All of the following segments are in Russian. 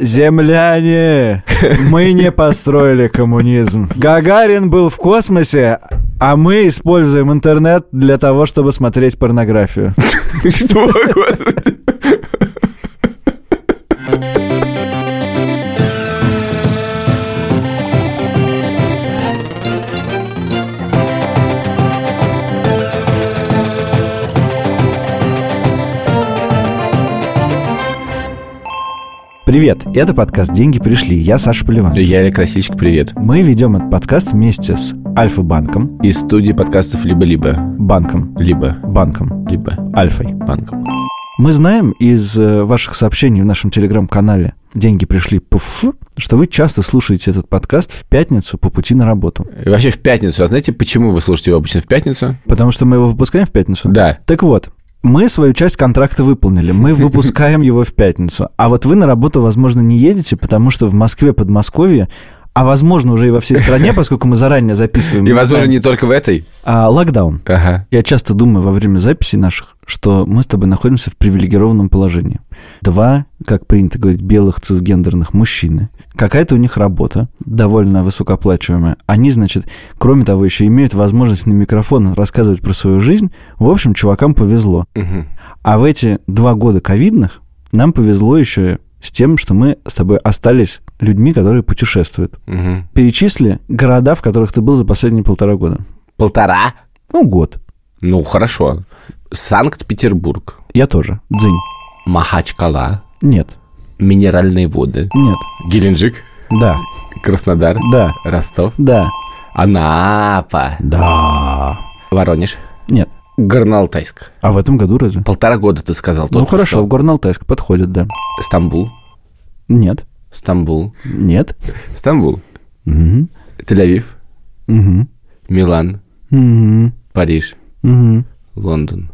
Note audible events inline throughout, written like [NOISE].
Земляне, мы не построили коммунизм. Гагарин был в космосе, а мы используем интернет для того, чтобы смотреть порнографию. Что, господи? Привет, это подкаст «Деньги пришли». Я Саша Поливан. Я Олег Красильщик, привет. Мы ведем этот подкаст вместе с Альфа-банком, Из студии подкастов «Либо-либо». банком, Либо. банком, Либо. Альфой. Банком. Мы знаем из э, ваших сообщений в нашем телеграм-канале «Деньги пришли пф», что вы часто слушаете этот подкаст в пятницу по пути на работу. И вообще в пятницу. А знаете, почему вы слушаете его обычно в пятницу? Потому что мы его выпускаем в пятницу? Да. Так вот, мы свою часть контракта выполнили, мы выпускаем его в пятницу. А вот вы на работу, возможно, не едете, потому что в Москве, Подмосковье, а возможно уже и во всей стране, [LAUGHS] поскольку мы заранее записываем. И, возможно, не только в этой. А, локдаун. Ага. Я часто думаю во время записей наших, что мы с тобой находимся в привилегированном положении. Два, как принято говорить, белых цисгендерных мужчины. Какая-то у них работа, довольно высокооплачиваемая. Они, значит, кроме того, еще имеют возможность на микрофон рассказывать про свою жизнь. В общем, чувакам повезло. Мгм. А в эти два года ковидных нам повезло еще с тем, что мы с тобой остались людьми, которые путешествуют. Мгм. Перечисли города, в которых ты был за последние полтора года. Полтора? Ну, год. Ну, хорошо. Санкт-Петербург. Я тоже. Дзынь. Махачкала. Нет. Минеральные воды. Нет. Геленджик. Да. Краснодар. Да. Ростов. Да. Анапа. Да. Воронеж. Нет. Горно-Алтайск. А в этом году разве? Полтора года ты сказал ну хорошо, что. в Горно-Алтайск подходит, да. Стамбул. Нет. Стамбул. Нет. Стамбул. Угу. Тель-Авив. Угу. Милан. Угу. Париж. Угу. Лондон.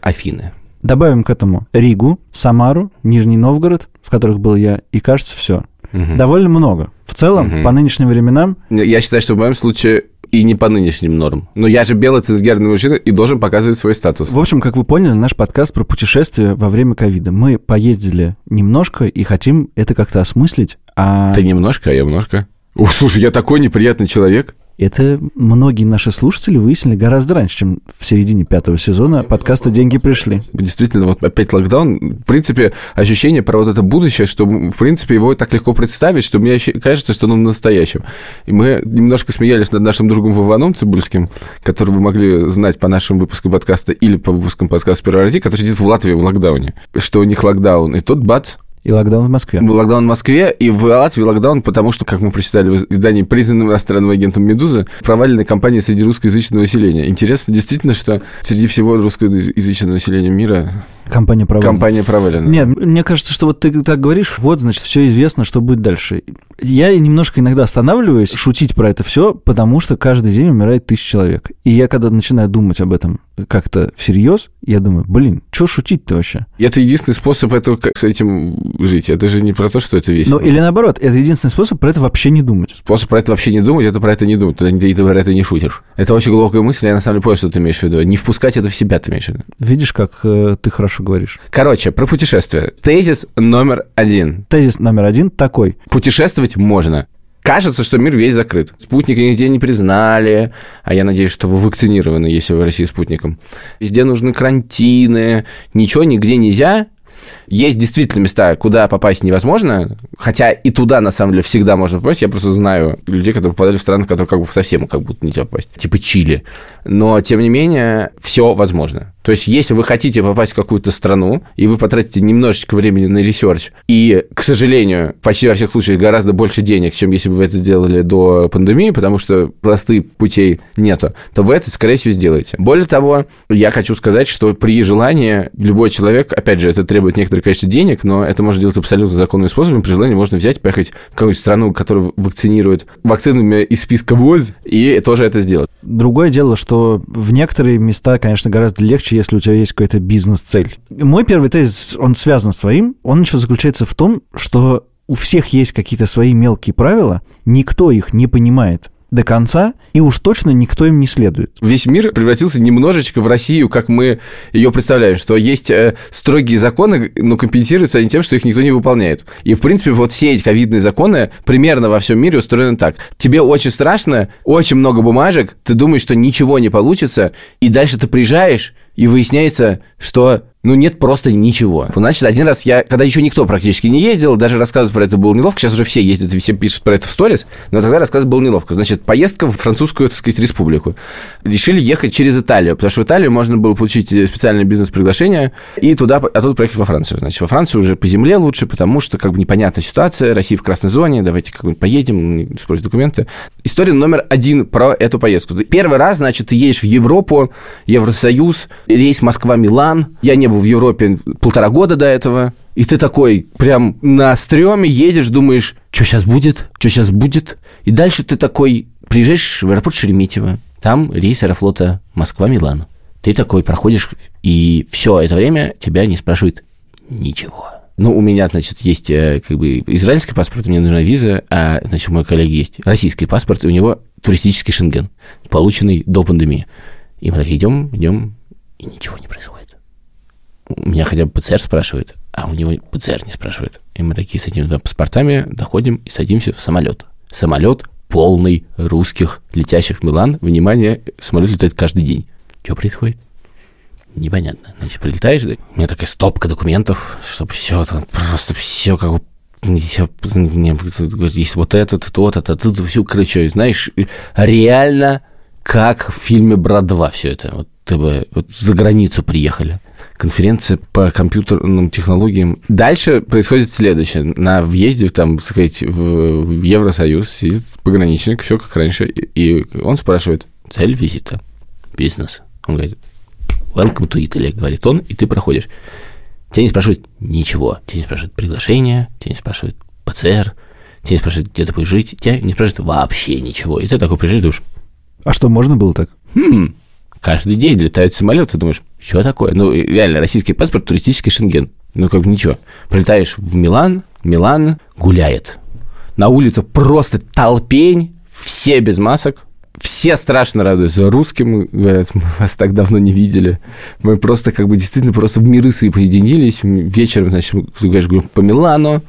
Афины. Добавим к этому Ригу, Самару, Нижний Новгород, в которых был я, и кажется, все. Мгм. Довольно много. В целом, Мгм. по нынешним временам, Я считаю, что в моем случае и не по нынешним нормам. Но я же белый цисгерный мужчина и должен показывать свой статус. в общем, как вы поняли, наш подкаст про путешествия во время ковида. Мы поездили немножко и хотим это как-то осмыслить, а Ты немножко, а я немножко. О, слушай, я такой неприятный человек. Это многие наши слушатели выяснили гораздо раньше, чем в середине пятого сезона подкаста «Деньги пришли». Действительно, вот опять локдаун. В принципе, ощущение про вот это будущее, что, в принципе, его так легко представить, что мне кажется, что оно в настоящем. И мы немножко смеялись над нашим другом Вованом Цибульским, которого вы могли знать по нашим выпускам подкаста или по выпускам подкаста «Первый ради», который сидит в Латвии в локдауне. Что у них локдаун. И тут бац, И локдаун в Москве. Локдаун в Москве и в Латвии локдаун, потому что, как мы прочитали в издании признанным иностранным агентом «Медузы», проваленная кампания среди русскоязычного населения. Интересно действительно, что среди всего русскоязычного населения мира Компания провалена. компания провалена. Нет, мне кажется, что вот ты так говоришь, вот, значит, все известно, что будет дальше. Я немножко иногда останавливаюсь шутить про это все, потому что каждый день умирает тысяча человек. И я когда начинаю думать об этом как-то всерьез, я думаю, блин, что шутить-то вообще? Это единственный способ этого, как с этим жить. Это же не про то, что это весело. Ну, или наоборот, это единственный способ про это вообще не думать. Способ про это вообще не думать, это про это не думать. Тогда ты про это не шутишь. Это очень глубокая мысль, я на самом деле понял, что ты имеешь в виду. Не впускать это в себя ты имеешь в виду. Видишь, как э, ты хорошо говоришь. Короче, про путешествия. Тезис номер один. Тезис номер один такой. Путешествовать можно. Кажется, что мир весь закрыт. Спутника нигде не признали, а я надеюсь, что вы вакцинированы, если вы в России спутником. Везде нужны карантины, ничего нигде нельзя. Есть действительно места, куда попасть невозможно, хотя и туда, на самом деле, всегда можно попасть. Я просто знаю людей, которые попадали в страны, в которые как бы совсем как будто нельзя попасть, типа Чили. Но, тем не менее, все возможно. То есть, если вы хотите попасть в какую-то страну, и вы потратите немножечко времени на research, и, к сожалению, почти во всех случаях гораздо больше денег, чем если бы вы это сделали до пандемии, потому что простых путей нету, то вы это, скорее всего, сделаете. Более того, я хочу сказать, что при желании любой человек, опять же, это требует некоторое количество денег, но это можно делать абсолютно законным способом. При желании можно взять, поехать в какую-нибудь страну, которая вакцинирует вакцинами из списка ВОЗ, и тоже это сделать. Другое дело, что в некоторые места, конечно, гораздо легче, если у тебя есть какая-то бизнес-цель. Мой первый тезис, он связан с твоим, он еще заключается в том, что у всех есть какие-то свои мелкие правила, никто их не понимает до конца, и уж точно никто им не следует. Весь мир превратился немножечко в Россию, как мы ее представляем, что есть э, строгие законы, но компенсируются они тем, что их никто не выполняет. И, в принципе, вот все эти ковидные законы примерно во всем мире устроены так. Тебе очень страшно, очень много бумажек, ты думаешь, что ничего не получится, и дальше ты приезжаешь, и выясняется, что ну, нет просто ничего. Значит, один раз я, когда еще никто практически не ездил, даже рассказывать про это было неловко. Сейчас уже все ездят все пишут про это в сторис, но тогда рассказывать было неловко. Значит, поездка в французскую, так сказать, республику. Решили ехать через Италию, потому что в Италию можно было получить специальное бизнес-приглашение и туда, оттуда проехать во Францию. Значит, во Францию уже по земле лучше, потому что как бы непонятная ситуация, Россия в красной зоне, давайте как-нибудь поедем, спросить документы. История номер один про эту поездку. Первый раз, значит, ты едешь в Европу, Евросоюз, рейс Москва-Милан. Я не был в Европе полтора года до этого. И ты такой прям на стреме едешь, думаешь, что сейчас будет, что сейчас будет. И дальше ты такой приезжаешь в аэропорт Шереметьево. Там рейс аэрофлота Москва-Милан. Ты такой проходишь, и все это время тебя не спрашивают ничего. Ну, у меня, значит, есть э, как бы израильский паспорт, мне нужна виза, а, значит, у моего коллеги есть российский паспорт, и у него туристический шенген, полученный до пандемии. И мы так идем, идем, и ничего не происходит. Меня хотя бы ПЦР спрашивает, а у него ПЦР не спрашивает. И мы такие с этими паспортами доходим и садимся в самолет. Самолет полный русских, летящих в Милан. Внимание, самолет летает каждый день. Что происходит? Непонятно. Значит, прилетаешь, да? у меня такая стопка документов, чтобы все, там, просто все как бы есть вот этот, тот, это, тут все, короче, знаешь, реально как в фильме «Брат 2» все это. Вот ты бы вот за границу приехали. Конференция по компьютерным технологиям. Дальше происходит следующее. На въезде, там, сказать, в, Евросоюз сидит пограничник, все как раньше, и он спрашивает, цель визита, бизнес. Он говорит, welcome to Italy, говорит он, и ты проходишь. Тебя не спрашивают ничего. Тебя не спрашивают приглашение, тебя не спрашивают ПЦР, тебя не спрашивают, где ты будешь жить, тебя не спрашивают вообще ничего. И ты такой приезжаешь, думаешь, А что, можно было так? хм, каждый день летают самолеты, думаешь, что такое? Ну, реально, российский паспорт, туристический шенген. Ну, как бы ничего. Прилетаешь в Милан, Милан гуляет. На улице просто толпень, все без масок, все страшно радуются. Русским говорят, мы вас так давно не видели. Мы просто как бы действительно просто в миры свои поединились. Вечером, значит, мы, говоришь, по Милану.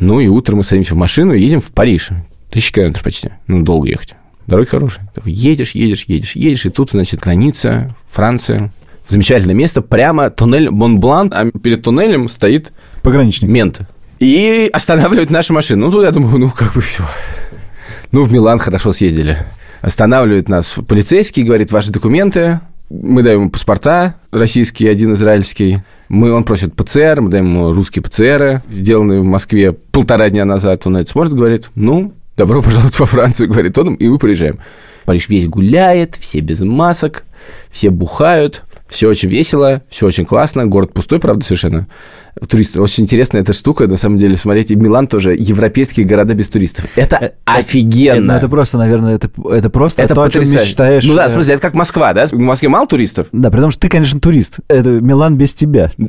Ну и утром мы садимся в машину и едем в Париж. Тысячи километров почти. Ну, долго ехать. Дороги хорошие. Едешь, едешь, едешь, едешь, и тут, значит, граница, Франция. Замечательное место, прямо туннель Монблан, а перед туннелем стоит Пограничник. мент. И останавливает нашу машину. Ну, тут я думаю, ну, как бы все. Ну, в Милан хорошо съездили. Останавливает нас полицейский, говорит, ваши документы. Мы даем ему паспорта, российский, один израильский. Мы, он просит ПЦР, мы даем ему русские ПЦР, сделанные в Москве полтора дня назад. Он это смотрит, говорит, ну, добро пожаловать во Францию, говорит он, и мы приезжаем. Париж весь гуляет, все без масок, все бухают, все очень весело, все очень классно. Город пустой, правда, совершенно. Туристы. Очень интересная эта штука, на самом деле, смотреть. И Милан тоже европейские города без туристов. Это Э, офигенно. Ну, это просто, наверное, это, это просто Это то, о чем потрясающе. мечтаешь. Ну да, в э, смысле, это как Москва, да? В Москве мало туристов? Да, при том, что ты, конечно, турист. Это Милан без тебя. [LAUGHS]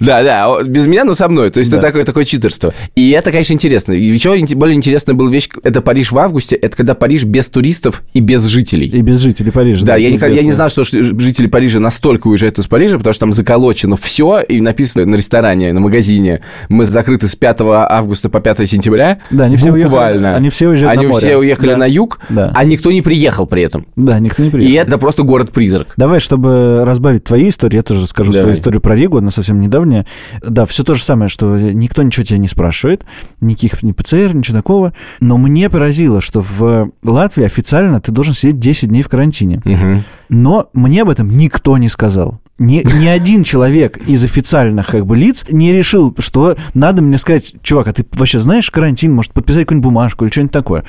Да, да, без меня, но со мной. То есть это такое, такое читерство. И это, конечно, интересно. И еще более интересная была вещь, это Париж в августе, это когда Париж без туристов и без жителей. И без жителей Парижа. Да, я, это не знал, что жители Парижа настолько уезжают из Парижа, потому что там заколочено все, и написано на ресторане, на магазине, мы закрыты с 5 августа по 5 сентября. Да, они все уехали- Буквально. они все уезжают на Они море. все уехали Да. на юг, Да. а никто не приехал при этом. Да, никто не приехал. И это просто город-призрак. Давай, чтобы разбавить твои истории, я тоже скажу Давай. свою историю про Ригу, она совсем недавняя. Да, все то же самое, что никто ничего тебя не спрашивает, никаких ни ПЦР, ничего такого. Но мне поразило, что в Латвии официально ты должен сидеть 10 дней в карантине. Мгм. Но мне об этом никто не сказал. Ни, ни один человек из официальных как бы лиц не решил, что надо мне сказать, чувак, а ты вообще знаешь карантин, может подписать какую-нибудь бумажку или что-нибудь такое.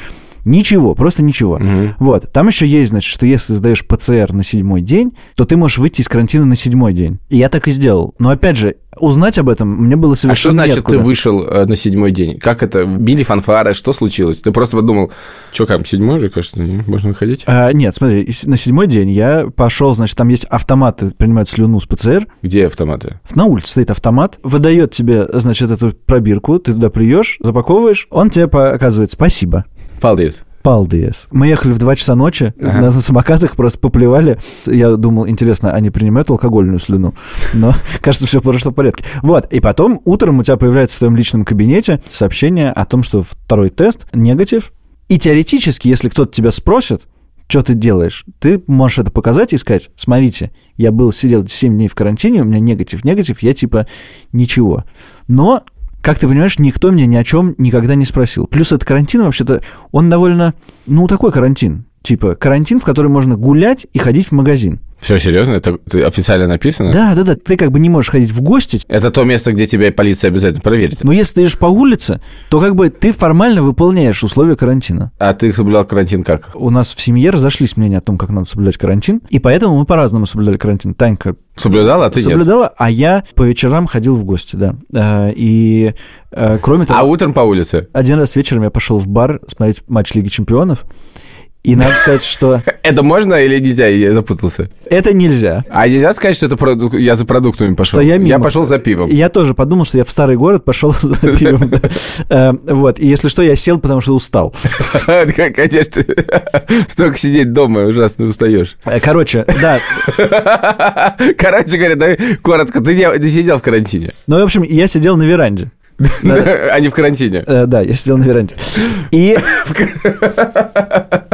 Ничего, просто ничего. Мгм. Вот. Там еще есть, значит, что если сдаешь ПЦР на седьмой день, то ты можешь выйти из карантина на седьмой день. И я так и сделал. Но опять же, узнать об этом мне было А что совершенно значит неоткуда. ты вышел э, на седьмой день? Как это? Били фанфары? Что случилось? Ты просто подумал, что как, седьмой же, кажется, не, можно выходить? А, нет, смотри, на седьмой день я пошел, значит, там есть автоматы, принимают слюну с ПЦР, Где автоматы? На улице стоит автомат, выдает тебе, значит, эту пробирку, ты туда плюешь, запаковываешь, он тебе показывает спасибо. Балдес. Paldies. Мы ехали в 2 часа ночи, Ага. нас на самокатах просто поплевали. Я думал, интересно, они принимают алкогольную слюну? Но, [LAUGHS] кажется, все прошло в порядке. Вот, и потом утром у тебя появляется в твоем личном кабинете сообщение о том, что второй тест негатив. И теоретически, если кто-то тебя спросит, что ты делаешь, ты можешь это показать и сказать, смотрите, я был, сидел 7 дней в карантине, у меня негатив, негатив, я типа ничего. Но как ты понимаешь, никто меня ни о чем никогда не спросил. Плюс этот карантин, вообще-то, он довольно, ну, такой карантин. Типа карантин, в который можно гулять и ходить в магазин. Все, серьезно? Это официально написано? Да, да, да. Ты как бы не можешь ходить в гости. Это то место, где тебя полиция обязательно проверит. Но если ты идешь по улице, то как бы ты формально выполняешь условия карантина. А ты соблюдал карантин как? У нас в семье разошлись мнения о том, как надо соблюдать карантин, и поэтому мы по-разному соблюдали карантин. Танька Соблюдал, а ты нет? соблюдала, а я по вечерам ходил в гости, да. Э, И э, кроме того, А утром по улице? один раз вечером я пошел в бар смотреть матч Лиги Чемпионов, и надо сказать, что Это можно или нельзя? Я запутался. это нельзя. А нельзя сказать, что это я за продуктами пошел? Я мимо. пошел за пивом. Я тоже подумал, что я в старый город пошел [LAUGHS] за пивом. Э, Вот, и если что, я сел, потому что устал. [LAUGHS] Конечно, столько сидеть дома, ужасно устаешь. Э, Короче, да, [LAUGHS] Короче говоря, коротко, ты сидел в карантине, ну, в общем, я сидел на веранде. А не в карантине. Э, Да, я сидел на веранде. И...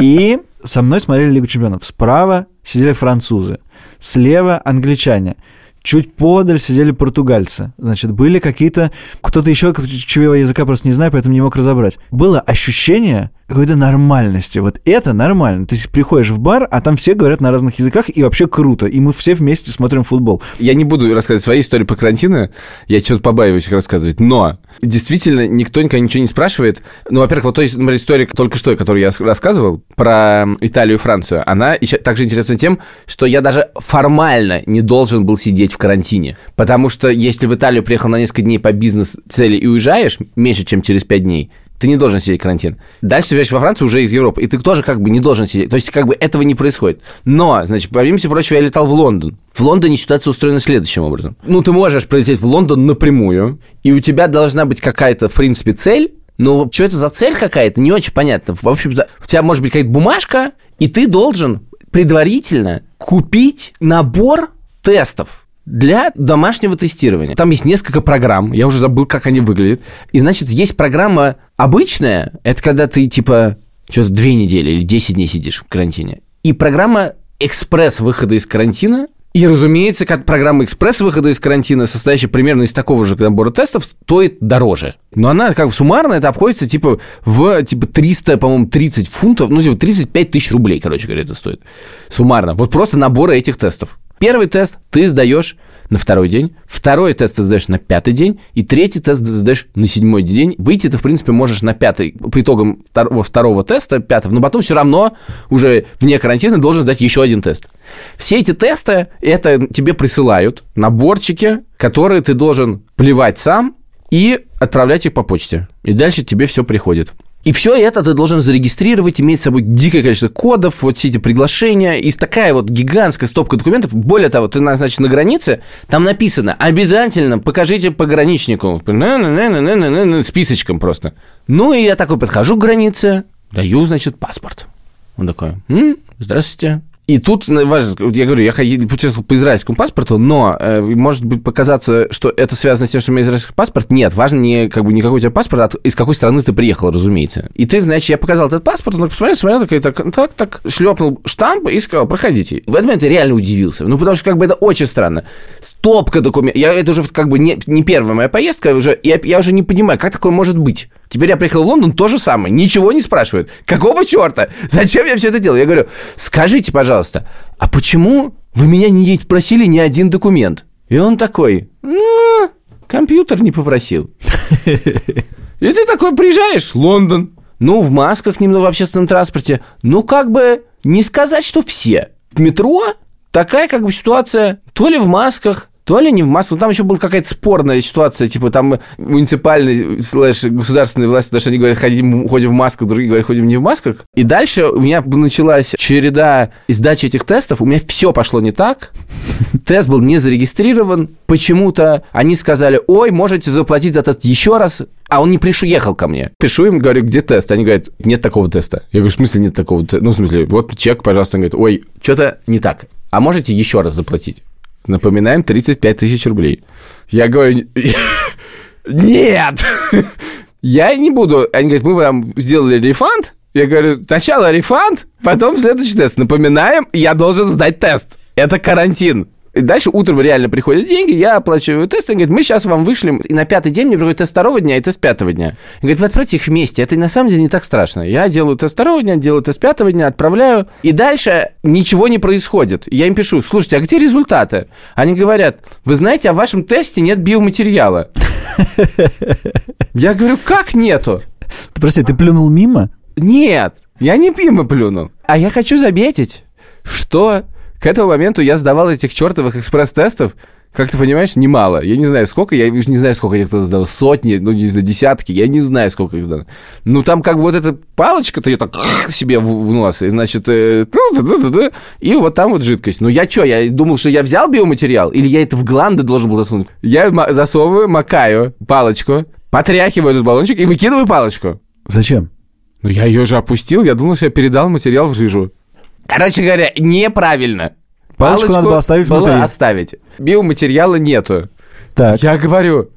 [LAUGHS] И со мной смотрели Лигу Чемпионов. Справа сидели французы, слева англичане. Чуть подаль сидели португальцы. Значит, были какие-то... Кто-то еще, чего я языка просто не знаю, поэтому не мог разобрать. Было ощущение какой-то нормальности. Вот это нормально. Ты приходишь в бар, а там все говорят на разных языках, и вообще круто. И мы все вместе смотрим футбол. Я не буду рассказывать свои истории по карантину, я что-то побаиваюсь их рассказывать, но действительно никто никогда ничего не спрашивает. Ну, во-первых, вот то история только что, которую я рассказывал про Италию и Францию, она еще также интересна тем, что я даже формально не должен был сидеть в карантине. Потому что если в Италию приехал на несколько дней по бизнес-цели и уезжаешь меньше, чем через пять дней, ты не должен сидеть в карантин. Дальше въезжаешь во Францию уже из Европы, и ты тоже как бы не должен сидеть. То есть как бы этого не происходит. Но, значит, помимо всего прочего, я летал в Лондон. В Лондоне ситуация устроена следующим образом. Ну, ты можешь прилететь в Лондон напрямую, и у тебя должна быть какая-то, в принципе, цель, но что это за цель какая-то, не очень понятно. В общем, у тебя может быть какая-то бумажка, и ты должен предварительно купить набор тестов для домашнего тестирования. Там есть несколько программ, я уже забыл, как они выглядят. И, значит, есть программа обычная, это когда ты, типа, что-то две недели или 10 дней сидишь в карантине. И программа экспресс выхода из карантина. И, разумеется, как программа экспресс выхода из карантина, состоящая примерно из такого же набора тестов, стоит дороже. Но она как бы суммарно это обходится типа в типа 300, по-моему, 30 фунтов, ну типа 35 тысяч рублей, короче говоря, это стоит. Суммарно. Вот просто наборы этих тестов. Первый тест ты сдаешь на второй день, второй тест ты сдаешь на пятый день, и третий тест ты сдаешь на седьмой день. Выйти ты, в принципе, можешь на пятый, по итогам второго, второго теста, пятого, но потом все равно уже вне карантина должен сдать еще один тест. Все эти тесты, это тебе присылают наборчики, которые ты должен плевать сам и отправлять их по почте. И дальше тебе все приходит. И все это ты должен зарегистрировать, иметь с собой дикое количество кодов, вот все эти приглашения, и такая вот гигантская стопка документов. Более того, ты, значит, на границе, там написано, обязательно покажите пограничнику, списочком просто. Ну, и я такой подхожу к границе, даю, значит, паспорт. Он такой, «М, здравствуйте, и тут, ну, важно, я говорю, я путешествовал по израильскому паспорту, но э, может быть показаться, что это связано с тем, что у меня израильский паспорт. Нет, важно не, как бы, не какой у тебя паспорт, а из какой страны ты приехал, разумеется. И ты, значит, я показал этот паспорт, он посмотрел, смотрел, такой, так, так, так, шлепнул штамп и сказал, проходите. В этот момент я реально удивился. Ну, потому что, как бы, это очень странно. Стопка документов. Я, это уже, как бы, не, не первая моя поездка, уже, я, я уже не понимаю, как такое может быть. Теперь я приехал в Лондон, то же самое. Ничего не спрашивают. Какого черта? Зачем я все это делаю? Я говорю, скажите, пожалуйста, а почему вы меня не просили ни один документ? И он такой, ну, компьютер не попросил. И ты такой приезжаешь, Лондон, ну, в масках немного в общественном транспорте. Ну, как бы не сказать, что все. В метро такая как бы ситуация, то ли в масках, то ли не в маску. Там еще была какая-то спорная ситуация, типа там муниципальный слэш государственные власти, потому что они говорят, ходим, ходим в масках, другие говорят, ходим не в масках. И дальше у меня началась череда сдачи этих тестов, у меня все пошло не так. [LAUGHS] Тест был не зарегистрирован. Почему-то они сказали, ой, можете заплатить этот еще раз. А он не приехал ко мне. Пишу им, говорю, где тест? Они говорят, нет такого теста. Я говорю, в смысле нет такого теста? Ну, в смысле, вот чек, пожалуйста. Он говорит, ой, что-то не так. А можете еще раз заплатить? Напоминаем, 35 тысяч рублей. Я говорю, [LAUGHS] нет, я не буду. Они говорят, мы вам сделали рефанд. Я говорю, сначала рефанд, потом следующий тест. Напоминаем, я должен сдать тест. Это карантин. И дальше утром реально приходят деньги, я оплачиваю тест, и говорит, мы сейчас вам вышлем, и на пятый день мне приходит тест второго дня и тест пятого дня. И говорит, вы отправьте их вместе, это на самом деле не так страшно. Я делаю тест второго дня, делаю тест пятого дня, отправляю, и дальше ничего не происходит. Я им пишу, слушайте, а где результаты? Они говорят, вы знаете, а в вашем тесте нет биоматериала. Я говорю, как нету? Прости, ты плюнул мимо? Нет, я не мимо плюнул. А я хочу заметить, что к этому моменту я сдавал этих чертовых экспресс-тестов, как ты понимаешь, немало. Я не знаю, сколько, я уже не знаю, сколько я их сдал. Сотни, ну, не знаю, десятки, я не знаю, сколько их сдал. Ну, там как бы вот эта палочка-то, ее так [CLEARS THROAT] себе в, в нос, и, значит, э, и вот там вот жидкость. Ну, я что, я думал, что я взял биоматериал, или я это в гланды должен был засунуть? Я засовываю, макаю палочку, потряхиваю этот баллончик и выкидываю палочку. Зачем? Ну, я ее же опустил, я думал, что я передал материал в жижу. Короче говоря, неправильно. Палочку, Палочку надо было оставить было внутри. оставить. Биоматериала нету. Так. Я говорю,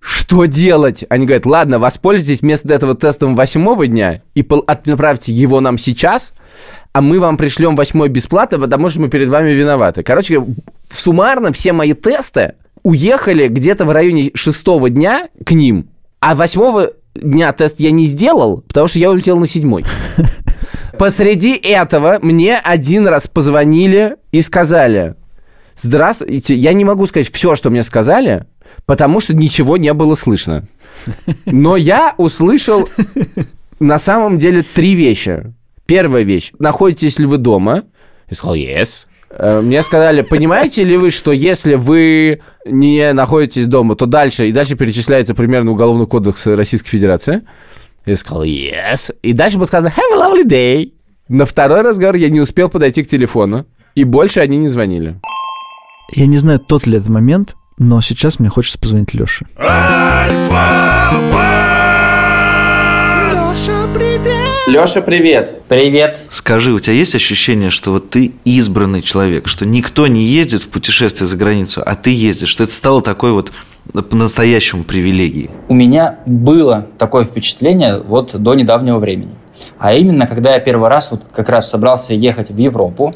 что делать? Они говорят, ладно, воспользуйтесь вместо этого тестом восьмого дня и отправьте его нам сейчас, а мы вам пришлем восьмой бесплатно, потому что мы перед вами виноваты. Короче, суммарно все мои тесты уехали где-то в районе шестого дня к ним, а восьмого дня тест я не сделал, потому что я улетел на седьмой. [LAUGHS] Посреди этого мне один раз позвонили и сказали, здравствуйте, я не могу сказать все, что мне сказали, потому что ничего не было слышно. Но я услышал на самом деле три вещи. Первая вещь. Находитесь ли вы дома? Я сказал, yes. Э, мне сказали, понимаете ли вы, что если вы не находитесь дома, то дальше, и дальше перечисляется примерно Уголовный кодекс Российской Федерации. Я сказал, yes. И дальше было сказано, have a lovely day. На второй разговор я не успел подойти к телефону, и больше они не звонили. Я не знаю, тот ли это момент, но сейчас мне хочется позвонить Леше. Леша, Леша, привет! Привет! Скажи, у тебя есть ощущение, что вот ты избранный человек, что никто не ездит в путешествие за границу, а ты ездишь, что это стало такой вот по-настоящему привилегией? У меня было такое впечатление вот до недавнего времени. А именно, когда я первый раз вот как раз собрался ехать в Европу,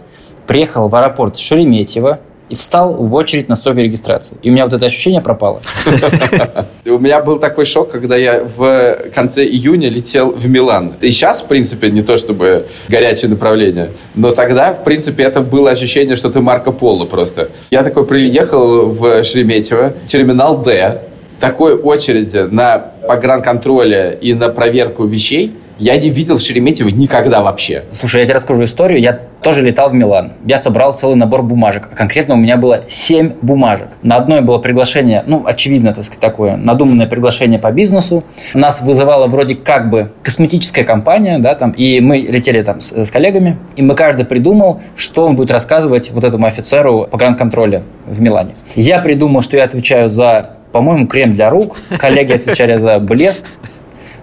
приехал в аэропорт Шереметьево, и встал в очередь на стойку регистрации. И у меня вот это ощущение пропало. [LAUGHS] У меня был такой шок, когда я в конце июня летел в Милан. И сейчас, в принципе, не то чтобы горячее направление, но тогда, в принципе, это было ощущение, что ты Марко Поло просто. Я такой приехал в Шереметьево, терминал Д, такой очереди на погранконтроле и на проверку вещей – я не видел в Шереметьево никогда вообще. Слушай, я тебе расскажу историю. Я тоже летал в Милан. Я собрал целый набор бумажек. Конкретно у меня было 7 бумажек. На одной было приглашение, ну, очевидно, так сказать, такое надуманное приглашение по бизнесу. Нас вызывала вроде как бы косметическая компания, да, там, и мы летели там с, с коллегами, и мы каждый придумал, что он будет рассказывать вот этому офицеру по гранд-контроле в Милане. Я придумал, что я отвечаю за по-моему, крем для рук, коллеги отвечали за блеск,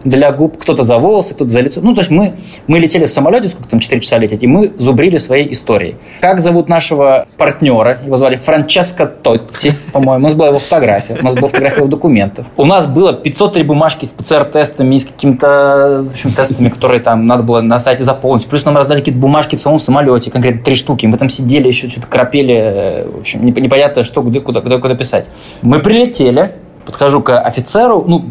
для губ, кто-то за волосы, кто-то за лицо. Ну, то есть мы, мы летели в самолете, сколько там, 4 часа лететь, и мы зубрили своей историей. Как зовут нашего партнера? Его звали Франческо Тотти, по-моему. У нас была его фотография, у нас была фотография его документов. У нас было 503 бумажки с ПЦР-тестами, с какими-то в общем, тестами, которые там надо было на сайте заполнить. Плюс нам раздали какие-то бумажки в самом самолете, конкретно три штуки. Мы там сидели, еще что-то крапели, в общем, непонятно, что, где, куда, куда, куда писать. Мы прилетели, подхожу к офицеру, ну,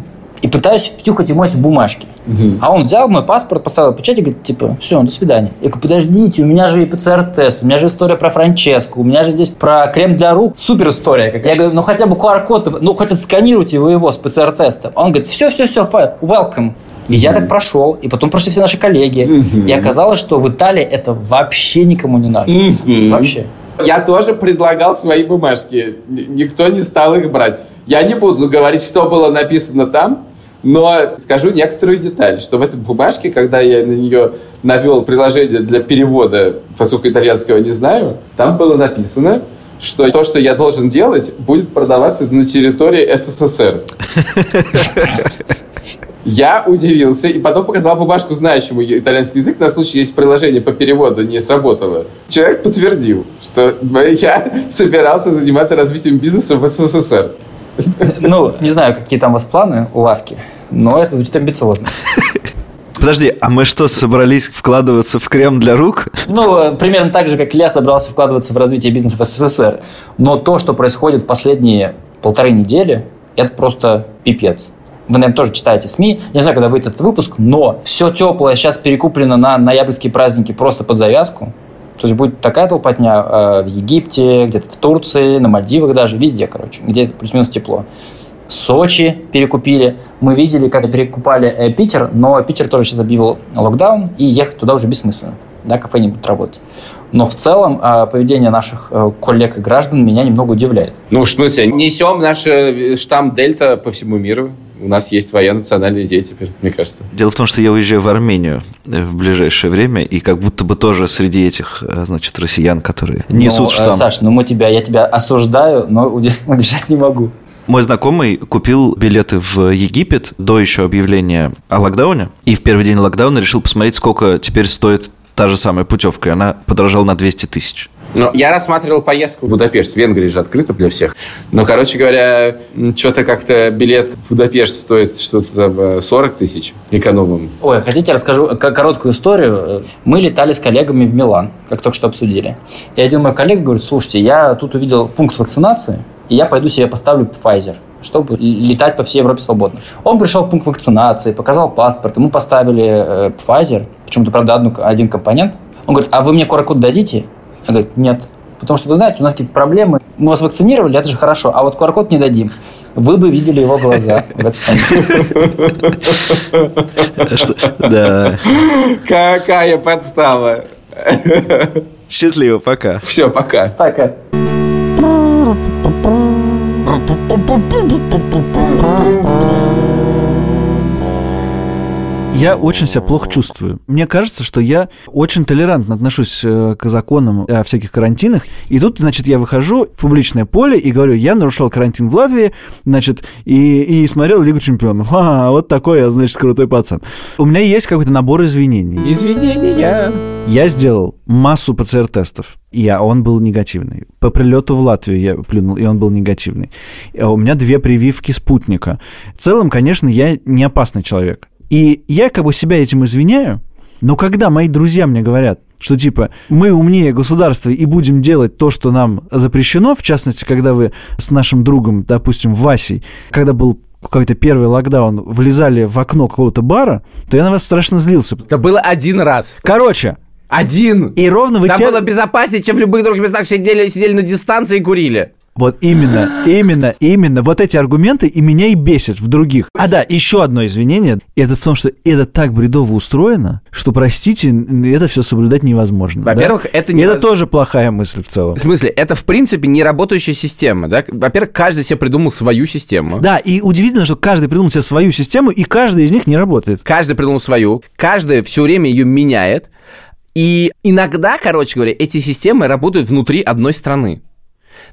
и пытаюсь втюхать ему эти бумажки. Угу. А он взял мой паспорт, поставил печать и говорит, типа, все, до свидания. Я говорю, подождите, у меня же и ПЦР-тест, у меня же история про Франческу, у меня же здесь про крем для рук. Супер история. Я говорю, ну хотя бы QR-код, ну хоть отсканируйте вы его с ПЦР-тестом. Он говорит, все-все-все, welcome. И я так прошел, и потом прошли все наши коллеги. И оказалось, что в Италии это вообще никому не надо. Вообще. Я тоже предлагал свои бумажки. Никто не стал их брать. Я не буду говорить, что было написано там, но скажу некоторую деталь, что в этой бумажке, когда я на нее навел приложение для перевода, поскольку итальянского не знаю, там было написано, что то, что я должен делать, будет продаваться на территории СССР. Я удивился и потом показал бумажку знающему итальянский язык на случай, если приложение по переводу не сработало. Человек подтвердил, что я собирался заниматься развитием бизнеса в СССР. Ну, не знаю, какие там у вас планы у лавки, но это звучит амбициозно. [LAUGHS] Подожди, а мы что, собрались вкладываться в крем для рук? Ну, примерно так же, как я собрался вкладываться в развитие бизнеса в СССР. Но то, что происходит в последние полторы недели, это просто пипец. Вы, наверное, тоже читаете СМИ. Не знаю, когда выйдет этот выпуск, но все теплое сейчас перекуплено на ноябрьские праздники просто под завязку. То есть будет такая толпотня э, в Египте, где-то в Турции, на Мальдивах даже, везде, короче, где плюс-минус тепло. Сочи перекупили. Мы видели, как перекупали э, Питер, но Питер тоже сейчас объявил локдаун, и ехать туда уже бессмысленно. Да, кафе не будут работать. Но в целом э, поведение наших э, коллег и граждан меня немного удивляет. Ну, в смысле, несем наш э, штамм Дельта по всему миру. У нас есть своя национальная идея теперь, мне кажется. Дело в том, что я уезжаю в Армению в ближайшее время, и как будто бы тоже среди этих, значит, россиян, которые несут ну, штамм. Саш, ну мы тебя, я тебя осуждаю, но [LAUGHS] удержать не могу. Мой знакомый купил билеты в Египет до еще объявления о локдауне, и в первый день локдауна решил посмотреть, сколько теперь стоит та же самая путевка, и она подорожала на 200 тысяч. Ну, я рассматривал поездку в Будапешт. В Венгрии же открыто для всех. Но, короче говоря, что-то как-то билет в Будапешт стоит что-то там 40 э, тысяч экономом. Ой, хотите, расскажу короткую историю? Мы летали с коллегами в Милан, как только что обсудили. И один мой коллега говорит, слушайте, я тут увидел пункт вакцинации, и я пойду себе поставлю Pfizer чтобы летать по всей Европе свободно. Он пришел в пункт вакцинации, показал паспорт, ему поставили э, Pfizer, почему-то, правда, одну, один компонент. Он говорит, а вы мне QR-код дадите? Я говорю, нет. Потому что, вы знаете, у нас какие-то проблемы. Мы вас вакцинировали, это же хорошо, а вот QR-код не дадим. Вы бы видели его глаза Да. Какая подстава. Счастливо, пока. Все, пока. Пока. Пу-пу-пу-пу-пу-пу-пу-пу. Я очень себя плохо чувствую. Мне кажется, что я очень толерантно отношусь э, к законам о всяких карантинах. И тут, значит, я выхожу в публичное поле и говорю, я нарушал карантин в Латвии, значит, и, и смотрел Лигу чемпионов. А, вот такой я, значит, крутой пацан. У меня есть какой-то набор извинений. Извинения. Я сделал массу ПЦР-тестов, и он был негативный. По прилету в Латвию я плюнул, и он был негативный. А у меня две прививки спутника. В целом, конечно, я не опасный человек. И я как бы себя этим извиняю, но когда мои друзья мне говорят, что типа мы умнее государства и будем делать то, что нам запрещено, в частности, когда вы с нашим другом, допустим, Васей, когда был какой-то первый локдаун, влезали в окно какого-то бара, то я на вас страшно злился. Это было один раз. Короче, один. И ровно вы Там те... было безопаснее, чем в любых других местах сидели, сидели на дистанции и курили. Вот именно, именно, именно. Вот эти аргументы и меня и бесят в других. А да, еще одно извинение. Это в том, что это так бредово устроено, что, простите, это все соблюдать невозможно. Во-первых, да? это не... Это тоже плохая мысль в целом. В смысле, это в принципе не работающая система, да? Во-первых, каждый себе придумал свою систему. Да, и удивительно, что каждый придумал себе свою систему, и каждая из них не работает. Каждый придумал свою, каждый все время ее меняет. И иногда, короче говоря, эти системы работают внутри одной страны.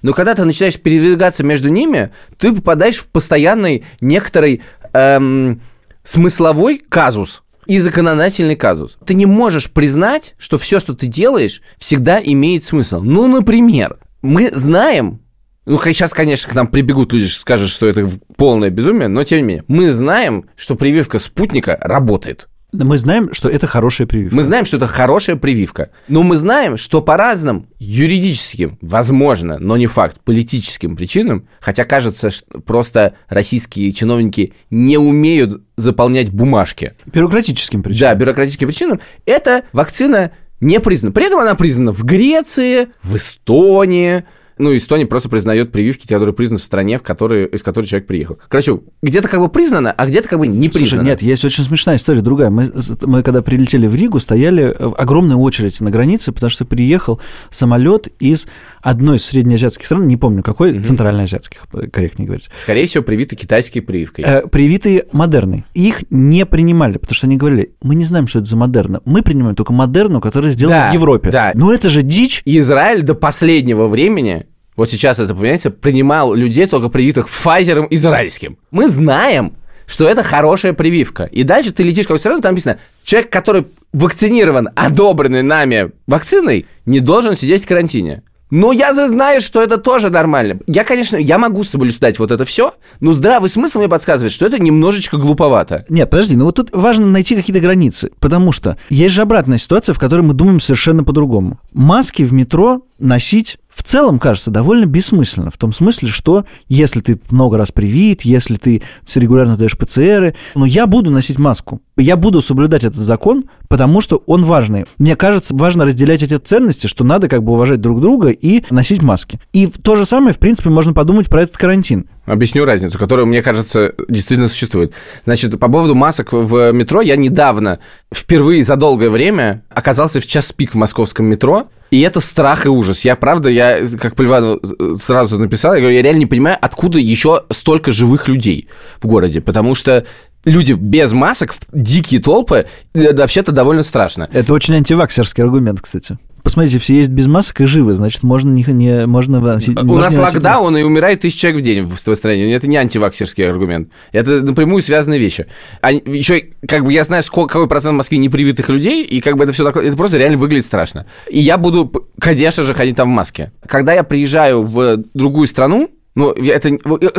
Но когда ты начинаешь передвигаться между ними, ты попадаешь в постоянный некоторый эм, смысловой казус и законодательный казус. Ты не можешь признать, что все, что ты делаешь, всегда имеет смысл. Ну, например, мы знаем, ну, сейчас, конечно, к нам прибегут люди, скажут, что это полное безумие, но тем не менее, мы знаем, что прививка спутника работает. Мы знаем, что это хорошая прививка. Мы знаем, что это хорошая прививка. Но мы знаем, что по разным юридическим, возможно, но не факт, политическим причинам, хотя кажется, что просто российские чиновники не умеют заполнять бумажки. Бюрократическим причинам. Да, бюрократическим причинам. Эта вакцина не признана. При этом она признана в Греции, в Эстонии, Ну, Эстония просто признает прививки, те, которые признаны в стране, в которой, из которой человек приехал. Короче, где-то как бы признано, а где-то как бы не признано. Слушай, нет, есть очень смешная история другая. Мы, мы когда прилетели в Ригу, стояли э, огромная очередь на границе, потому что приехал самолет из одной из среднеазиатских стран, не помню какой, угу. центральноазиатских, корректнее говорить. Скорее всего, привиты китайской прививкой. Э, привитые модерны. Их не принимали, потому что они говорили, мы не знаем, что это за модерна. Мы принимаем только модерну, которая сделана Да, в Европе. да. Но это же дичь. Израиль до последнего времени, вот сейчас это, понимаете, принимал людей только привитых Pfizer израильским. Мы знаем, что это хорошая прививка. И дальше ты летишь в какую-то страну, там написано, человек, который вакцинирован, одобренный нами вакциной, не должен сидеть в карантине. Но я же знаю, что это тоже нормально. Я, конечно, я могу соблюдать вот это все, но здравый смысл мне подсказывает, что это немножечко глуповато. Нет, подожди, ну вот тут важно найти какие-то границы, потому что есть же обратная ситуация, в которой мы думаем совершенно по-другому. Маски в метро носить в целом кажется довольно бессмысленно, в том смысле, что если ты много раз привит, если ты регулярно сдаешь ПЦРы, но я буду носить маску, я буду соблюдать этот закон, потому что он важный. Мне кажется, важно разделять эти ценности, что надо как бы уважать друг друга и носить маски. И то же самое, в принципе, можно подумать про этот карантин. Объясню разницу, которая, мне кажется, действительно существует. Значит, по поводу масок в метро, я недавно, впервые за долгое время, оказался в час пик в московском метро, и это страх и ужас. Я, правда, я, как Поливану сразу написал, я говорю, я реально не понимаю, откуда еще столько живых людей в городе, потому что люди без масок, дикие толпы, это вообще-то довольно страшно. Это очень антиваксерский аргумент, кстати. Посмотрите, все есть без масок и живы, значит, можно не, не можно носить, У можно нас не локдаун, и умирает тысяча человек в день в стране. Это не антиваксерский аргумент. Это напрямую связанные вещи. А еще, как бы, я знаю, сколько, какой процент в Москве непривитых людей, и как бы это все так, это просто реально выглядит страшно. И я буду, конечно же, ходить там в маске. Когда я приезжаю в другую страну, ну, это,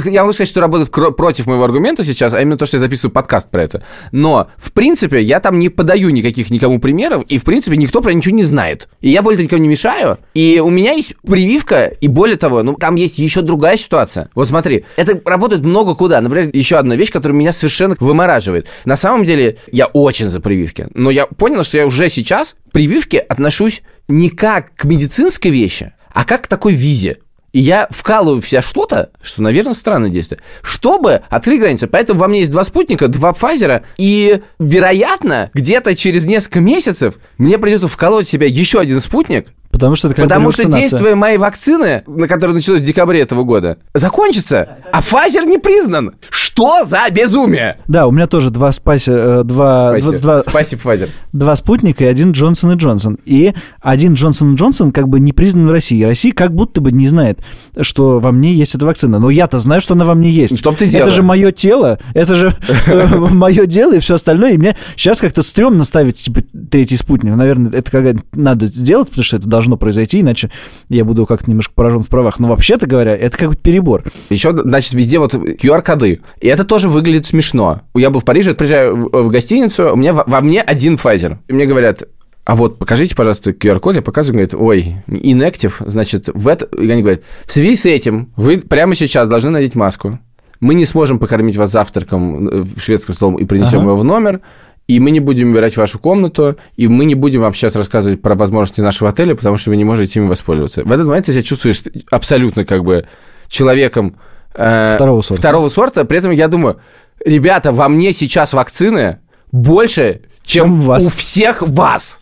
я могу сказать, что работает против моего аргумента сейчас, а именно то, что я записываю подкаст про это. Но, в принципе, я там не подаю никаких никому примеров, и, в принципе, никто про ничего не знает. И я более никому не мешаю, и у меня есть прививка, и более того, ну, там есть еще другая ситуация. Вот смотри, это работает много куда. Например, еще одна вещь, которая меня совершенно вымораживает. На самом деле, я очень за прививки, но я понял, что я уже сейчас к прививке отношусь не как к медицинской вещи, а как к такой визе. И я вкалываю в себя что-то, что, наверное, странное действие, чтобы открыть границы. Поэтому во мне есть два спутника, два Пфайзера, и, вероятно, где-то через несколько месяцев мне придется вколоть в себя еще один спутник, Потому что это как потому что действие моей вакцины, на которой началось в декабре этого года, закончится, а Pfizer не признан. Что за безумие? Да, у меня тоже два спасер, э, два, Спасибо, два, Спасибо, Pfizer. два спутника и один Джонсон и Джонсон. И один Джонсон и Джонсон как бы не признан в России. Россия как будто бы не знает, что во мне есть эта вакцина. Но я-то знаю, что она во мне есть. Том-то и дело. Это же мое тело, это же [LAUGHS] мое дело и все остальное. И мне сейчас как-то стрёмно ставить типа третий спутник. Наверное, это когда надо сделать, потому что это должно произойти, иначе я буду как-то немножко поражен в правах. Но вообще-то говоря, это как бы перебор. Еще, значит, везде вот QR-коды. И это тоже выглядит смешно. Я был в Париже, приезжаю в гостиницу, у меня во, мне один Pfizer. И мне говорят, а вот покажите, пожалуйста, QR-код. Я показываю, говорит, ой, inactive, значит, в это... И они говорят, в связи с этим вы прямо сейчас должны надеть маску. Мы не сможем покормить вас завтраком э, в шведском столом и принесем Ага. его в номер. И мы не будем убирать вашу комнату, и мы не будем вам сейчас рассказывать про возможности нашего отеля, потому что вы не можете ими воспользоваться. В этот момент ты себя чувствуешь абсолютно как бы человеком э, Второго сорта. второго сорта. При этом я думаю, ребята, во мне сейчас вакцины больше, чем, Чем вас. у всех вас.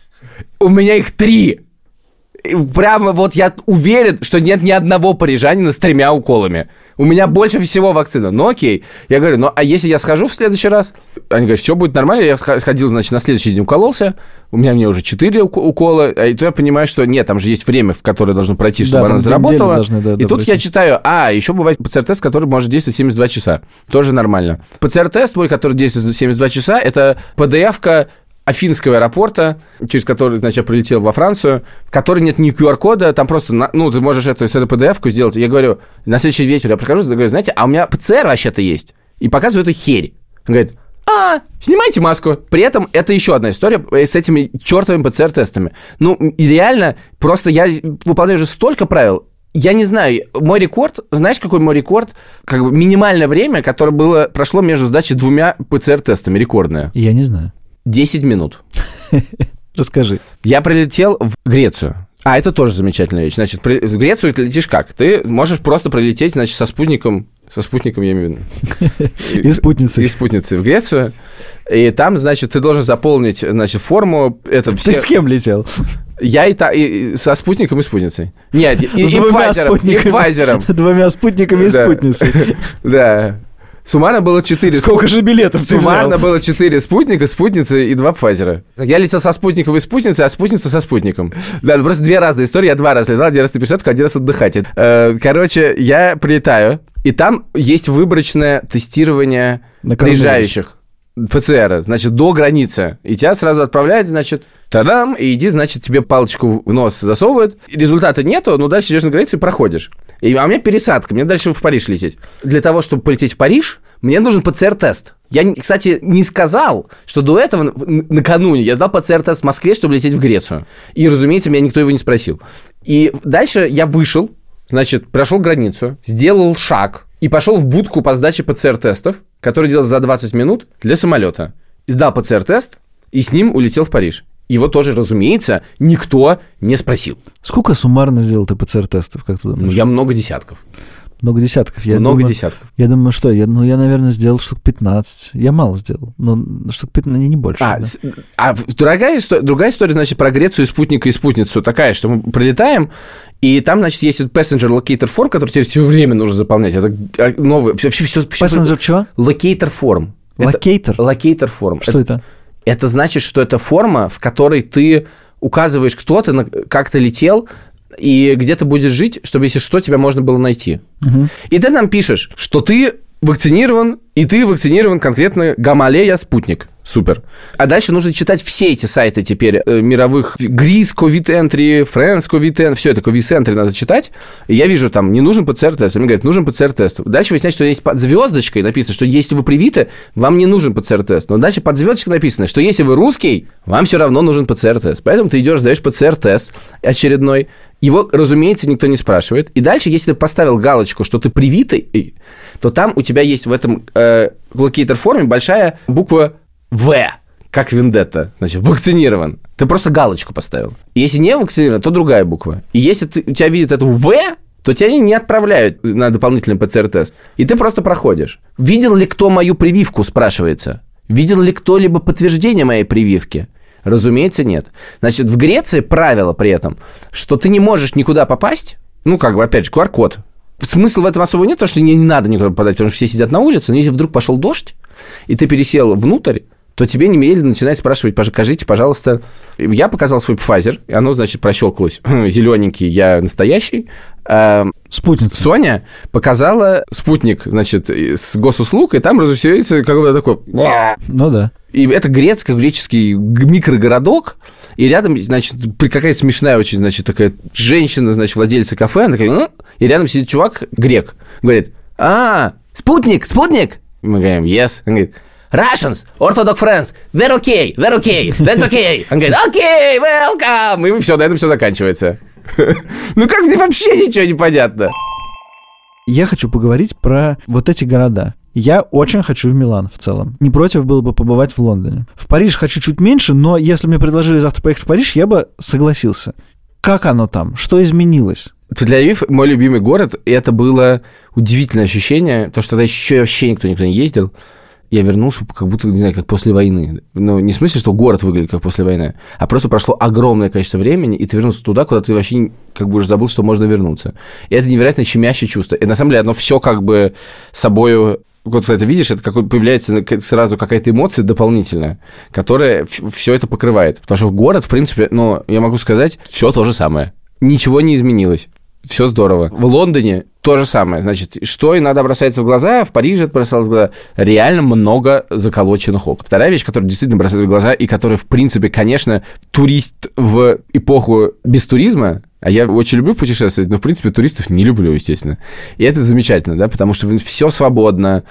У меня их три. Прямо вот я уверен, что нет ни одного парижанина с тремя уколами. У меня больше всего вакцина. Ну окей. Я говорю, ну а если я схожу в следующий раз? Они говорят, все будет нормально. Я сх- сходил, значит, на следующий день укололся. У меня мне уже четыре ук- укола. А И то я понимаю, что нет, там же есть время, в которое должно пройти, чтобы Да, она заработала. должны, да, И тут пройти. я читаю, а, еще бывает ПЦР-тест, который может действовать 72 часа. Тоже нормально. ПЦР-тест твой, который действует 72 часа, это PDF-ка Афинского аэропорта, через который, значит, я прилетел во Францию, в которой нет ни QR-кода, там просто, на- ну, ты можешь это, этой PDF-ку сделать. Я говорю, на следующий вечер я прихожу, говорю, знаете, а у меня ПЦР вообще-то есть. И показываю эту херь. Он говорит, а, снимайте маску. При этом это еще одна история с этими чертовыми ПЦР-тестами. Ну, реально, просто я выполняю уже столько правил, я не знаю, мой рекорд, знаешь, какой мой рекорд? Как бы минимальное время, которое было, прошло между сдачей двумя ПЦР-тестами, рекордное. Я не знаю. 10 минут. [LAUGHS] Расскажи. Я прилетел в Грецию. А, это тоже замечательная вещь. Значит, в Грецию ты летишь как? Ты можешь просто пролететь, значит, со спутником, со спутником, я имею в виду. [LAUGHS] И спутницей. И спутницей в Грецию. И там, значит, ты должен заполнить, значит, форму. Это Ты все... с кем летел? Я и, та, и- со спутником и спутницей. Нет, и, и, и двумя Pfizer, и спутниками. Pfizer. [LAUGHS] Двумя спутниками и спутницей. Да. Суммарно было четыре. Сколько же билетов ты Суммарно взял? было четыре спутника, спутницы и два Пфайзера. Я летел со спутником и спутницей, а спутница со спутником. Да, ну просто две разные истории. Я два раза летал, один раз на пересадку, один раз отдыхать. Э, Короче, я прилетаю, и там есть выборочное тестирование приезжающих. ПЦР, значит, до границы. И тебя сразу отправляют, значит, тадам, и иди, значит, тебе палочку в нос засовывают. Результата нету, но дальше идешь на границу и проходишь. И, а у меня пересадка, мне дальше в Париж лететь. Для того, чтобы полететь в Париж, мне нужен ПЦР-тест. Я, кстати, не сказал, что до этого, накануне, я сдал ПЦР-тест в Москве, чтобы лететь в Грецию. И, разумеется, меня никто его не спросил. И дальше я вышел, Значит, прошел границу, сделал шаг и пошел в будку по сдаче ПЦР-тестов, который делал за 20 минут для самолета. Сдал ПЦР-тест и с ним улетел в Париж. Его тоже, разумеется, никто не спросил. Сколько суммарно сделал ты ПЦР-тестов, как ты Ну, думаешь? я много десятков. Много десятков. Я много думаю, десятков. Я думаю, что? Я, ну, я, наверное, сделал штук 15. Я мало сделал. Но штук 15, не, больше. А, да. а другая, история, другая история, значит, про Грецию спутника и спутницу такая, что мы прилетаем, и там, значит, есть passenger locator form, который тебе все время нужно заполнять. Это а, новый... Все, все, все, Passenger чего? Locator form. Это- Локейтер? Locator form. Что это? Это значит, что это форма, в которой ты указываешь, кто ты, как ты летел, и где ты будешь жить, чтобы, если что, тебя можно было найти. Мгм. И ты нам пишешь, что ты вакцинирован, и ты вакцинирован конкретно гамалея спутник. Супер. А дальше нужно читать все эти сайты теперь э, мировых. ГРИС, COVID Entry, France, COVID Entry, все это COVID Entry надо читать. И я вижу там, не нужен ПЦР-тест. Они говорят, нужен ПЦР-тест. Дальше выясняется, что есть под звездочкой написано, что если вы привиты, вам не нужен ПЦР-тест. Но дальше под звездочкой написано, что если вы русский, вам все равно нужен ПЦР-тест. Поэтому ты идешь, сдаешь ПЦР-тест очередной. Его, разумеется, никто не спрашивает. И дальше, если ты поставил галочку, что ты привитый, то там у тебя есть в этом э, локейтер форме большая буква В, как вендетта, значит, вакцинирован. Ты просто галочку поставил. Если не вакцинирован, то другая буква. И если ты, у тебя видят эту В, то тебя не отправляют на дополнительный ПЦР-тест. И ты просто проходишь. Видел ли кто мою прививку, спрашивается. Видел ли кто-либо подтверждение моей прививки? Разумеется, нет. Значит, в Греции правило при этом, что ты не можешь никуда попасть, ну, как бы, опять же, QR-код. Смысла в этом особо нет, потому что не, не надо никуда попадать, потому что все сидят на улице, но если вдруг пошел дождь, и ты пересел внутрь, то тебе немедленно начинает спрашивать, покажите, пожалуйста. Я показал свой Pfizer, и оно, значит, прощелкалось. [CLEARS THROAT] Зелененький, я настоящий. А Спутница. Соня показала спутник, значит, с госуслуг, и там разусеется какой-то такой... Ну да. И это грецко-греческий г- микрогородок, и рядом, значит, какая-то смешная очень, значит, такая женщина, значит, владельца кафе, она такая, «Ну?» и рядом сидит чувак, грек, говорит, а, спутник, спутник? Мы говорим, yes. Он говорит, Russians, Orthodox friends, they're okay, they're okay, that's okay. [LAUGHS] Он говорит, okay, welcome. И все, на этом все заканчивается. [LAUGHS] Ну как мне вообще ничего не понятно? Я хочу поговорить про вот эти города. Я очень хочу в Милан в целом. Не против было бы побывать в Лондоне. В Париж хочу чуть меньше, но если мне предложили завтра поехать в Париж, я бы согласился. Как оно там? Что изменилось? Тель-Авив мой любимый город, и это было удивительное ощущение, потому что тогда еще вообще никто никто не ездил. Я вернулся как будто, не знаю, как после войны. Ну, не в смысле, что город выглядит как после войны, а просто прошло огромное количество времени, и ты вернулся туда, куда ты вообще как бы уже забыл, что можно вернуться. И это невероятно щемящее чувство. И на самом деле оно все как бы собою вот ты это видишь, это какой появляется сразу какая-то эмоция дополнительная, которая все это покрывает. Потому что город, в принципе, ну, я могу сказать, все то же самое. Ничего не изменилось. Все здорово. В Лондоне то же самое. Значит, что иногда бросается в глаза, в Париже это бросалось в глаза. Реально много заколоченных окон. Вторая вещь, которая действительно бросается в глаза, и которая, в принципе, конечно, турист в эпоху без туризма, а я очень люблю путешествовать, но, в принципе, туристов не люблю, естественно. И это замечательно, да, потому что все свободно.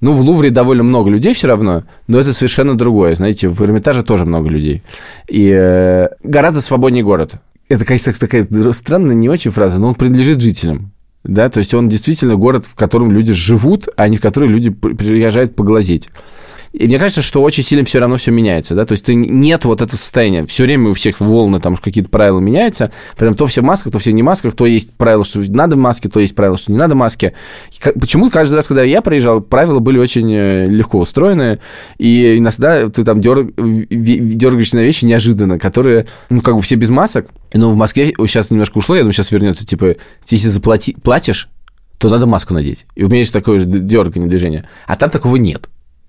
Ну, в Лувре довольно много людей все равно, но это совершенно другое. Знаете, в Эрмитаже тоже много людей. И э, гораздо свободнее город. Это, конечно, такая странная, не очень фраза, но он принадлежит жителям. Да, то есть он действительно город, в котором люди живут, а не в который люди приезжают поглазеть. И мне кажется, что очень сильно все равно все меняется, да, то есть ты, нет вот этого состояния. Все время у всех волны, там какие-то правила меняются, прям то все в масках, то все не в масках, то есть правило, что надо маски, то есть правило, что не надо маски. Почему каждый раз, когда я приезжал, правила были очень э, легко устроены, и иногда ты там дерг, на вещи неожиданно, которые, ну, как бы все без масок, но в Москве сейчас немножко ушло, я думаю, сейчас вернется, типа, если заплати, платишь, то надо маску надеть. И у меня есть такое дергание движение. А там такого нет.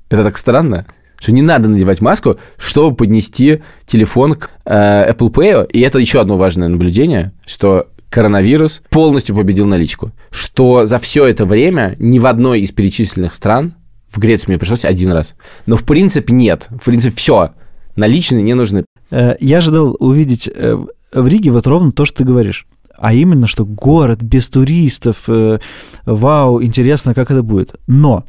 Это так странно, что не надо надевать маску, чтобы поднести телефон к э, Apple Pay. И это еще одно важное наблюдение, что коронавирус полностью победил наличку. Что за все это время ни в одной из перечисленных стран, в Грецию мне пришлось один раз, но в принципе нет. В принципе все. Наличные не нужны. Э, я ожидал увидеть э, в Риге вот ровно то, что ты говоришь а именно, что город без туристов, э, вау, интересно, как это будет. Но,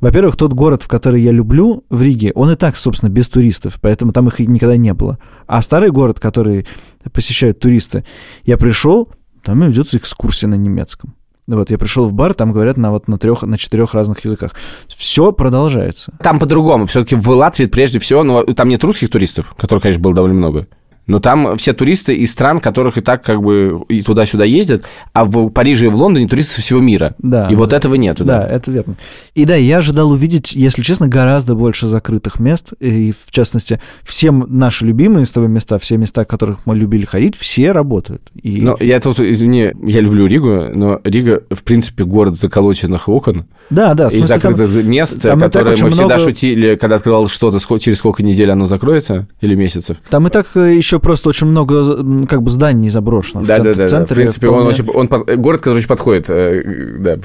во-первых, тот город, в который я люблю, в Риге, он и так, собственно, без туристов, поэтому там их никогда не было. А старый город, который посещают туристы, я пришел, там ведется экскурсия на немецком. Вот я пришел в бар, там говорят на вот на трех, на четырех разных языках. Все продолжается. Там по-другому. Все-таки в Латвии прежде всего, но там нет русских туристов, которых, конечно, было довольно много. Но там все туристы из стран, которых и так как бы и туда-сюда ездят, а в Париже и в Лондоне туристы со всего мира. Да. И вот этого нет. Да, да, это верно. И да, я ожидал увидеть, если честно, гораздо больше закрытых мест. И, в частности, все наши любимые с тобой места, все места, в которых мы любили ходить, все работают. И... Ну, я тут, извини, я люблю Ригу, но Рига, в принципе, город заколоченных окон. Да, да. И закрытых там, мест, там которые мы всегда много... шутили, когда открывал что-то, через сколько недель оно закроется или месяцев. Там и так э, еще еще просто очень много как бы зданий заброшенных. Да, в, да, да, в центре. В принципе, вполне... он очень, он, город, который очень подходит. Э, да,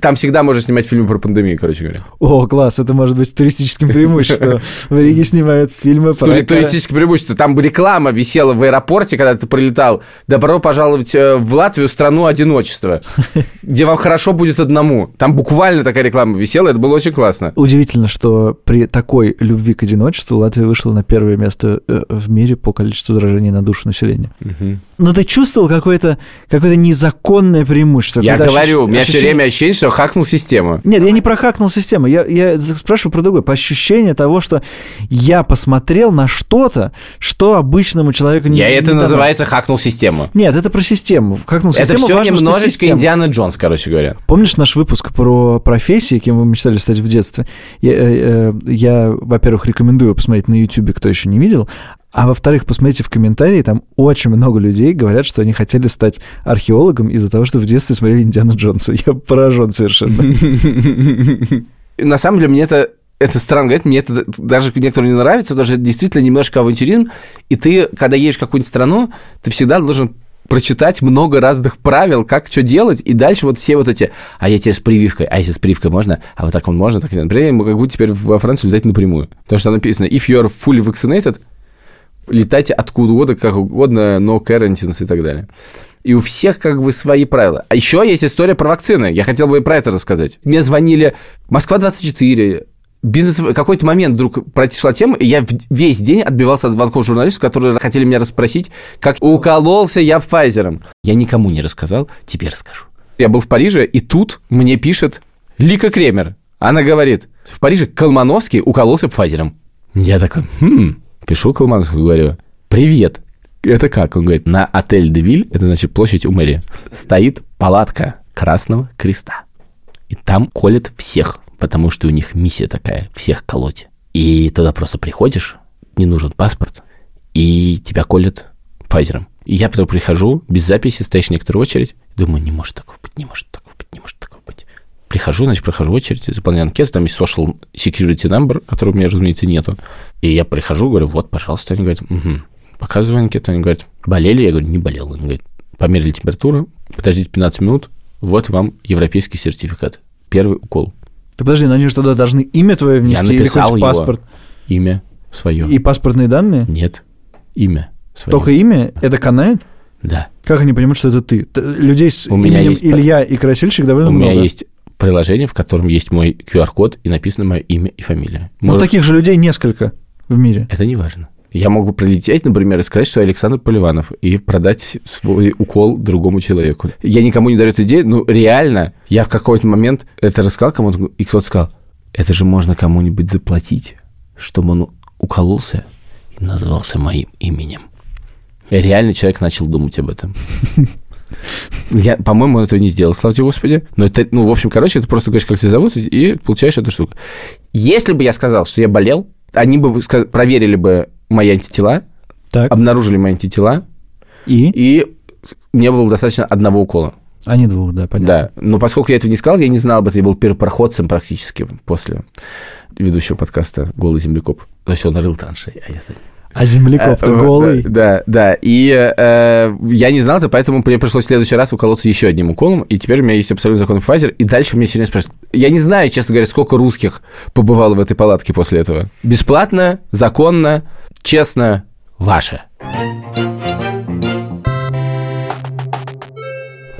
там всегда можно снимать фильмы про пандемию, короче говоря. О, класс, это может быть туристическим преимуществом. В Риге снимают фильмы про... Туристическое преимущество. Там реклама висела в аэропорте, когда ты прилетал. Добро пожаловать э, в Латвию, страну одиночества, [LAUGHS] где вам хорошо будет одному. Там буквально такая реклама висела, это было очень классно. Удивительно, что при такой любви к одиночеству Латвия вышла на первое место э, в мире по количеству заражений на душу населения. Но ты чувствовал какое-то какое незаконное преимущество? Я говорю, у меня все время ощущение ощущение, что хакнул систему. Нет, я не про хакнул систему. Я, я спрашиваю про другое. По ощущению того, что я посмотрел на что-то, что обычному человеку не... Я это не называется хакнул систему. Нет, это про систему. Хакнул это систему. Это все немножечко Индиана Джонс, короче говоря. Помнишь наш выпуск про профессии, кем вы мечтали стать в детстве? Я, я, э, я во-первых, рекомендую посмотреть на YouTube, кто еще не видел. А во-вторых, посмотрите в комментарии, там очень много людей говорят, что они хотели стать археологом из-за того, что в детстве смотрели Индиана Джонса. Я поражен совершенно. [LAUGHS] На самом деле, мне это это странно говорить, мне это даже некоторым не нравится, даже действительно немножко авантюризм. И ты, когда едешь в какую-нибудь страну, ты всегда должен прочитать много разных правил, как что делать, и дальше вот все вот эти, а я теперь с прививкой, а если с прививкой можно, а вот так он можно, так например, я могу теперь во Францию летать напрямую, потому что написано, if you are fully vaccinated, летайте откуда угодно, как угодно, но карантинс и так далее. И у всех как бы свои правила. А еще есть история про вакцины. Я хотел бы и про это рассказать. Мне звонили Москва-24, бизнес какой-то момент вдруг прошла тема, и я весь день отбивался от звонков журналистов, которые хотели меня расспросить, как укололся я Пфайзером. Я никому не рассказал, теперь расскажу. Я был в Париже, и тут мне пишет Лика Кремер. Она говорит, в Париже Колмановский укололся Пфайзером. Я такой, хм, Пишу Колмановскому, говорю, привет, это как? Он говорит, на отель Девиль, это значит площадь у мэрии, стоит палатка Красного Креста. И там колят всех, потому что у них миссия такая, всех колоть. И туда просто приходишь, не нужен паспорт, и тебя колят Пфайзером. И я потом прихожу, без записи, стоишь некоторую очередь, думаю, не может такого быть, не может такого быть, не может такого. Прихожу, значит, прохожу очередь, заполняю анкету, там есть social security number, которого у меня, разумеется, нету. И я прихожу, говорю, вот, пожалуйста. Они говорят, угу. Показываю анкету, они говорят, болели? Я говорю, не болел. Они говорят, померили температуру, подождите 15 минут, вот вам европейский сертификат. Первый укол. Ты подожди, но они же тогда должны имя твое внести я написал или паспорт? Имя свое. И паспортные данные? Нет, имя свое. Только имя? Это канает? Да. Как они понимают, что это ты? Людей с у меня именем есть... Илья и Красильщик довольно у много. У меня есть приложение, в котором есть мой QR-код и написано мое имя и фамилия. Ну, Может... таких же людей несколько в мире. Это не важно. Я могу прилететь, например, и сказать, что я Александр Поливанов, и продать свой укол другому человеку. Я никому не дарю эту идею, но реально, я в какой-то момент это рассказал кому-то, и кто-то сказал, это же можно кому-нибудь заплатить, чтобы он укололся и назвался моим именем. И реально человек начал думать об этом. [LAUGHS] Я, по-моему, он этого не сделал, слава тебе, Господи. Но это, ну, в общем, короче, это просто говоришь, как тебя зовут, и получаешь эту штуку. Если бы я сказал, что я болел, они бы проверили бы мои антитела, так. обнаружили мои антитела, и? и мне было достаточно одного укола. А не двух, да, понятно. Да, но поскольку я этого не сказал, я не знал об этом, я был первопроходцем практически после ведущего подкаста «Голый землекоп». То есть он рыл траншеи, а я за ним. А землекоп-то э, голый. Да, да. И э, я не знал это, поэтому мне пришлось в следующий раз уколоться еще одним уколом. И теперь у меня есть абсолютно законный Pfizer. И дальше меня сегодня спрашивают. Я не знаю, честно говоря, сколько русских побывало в этой палатке после этого. Бесплатно, законно, честно, ваше.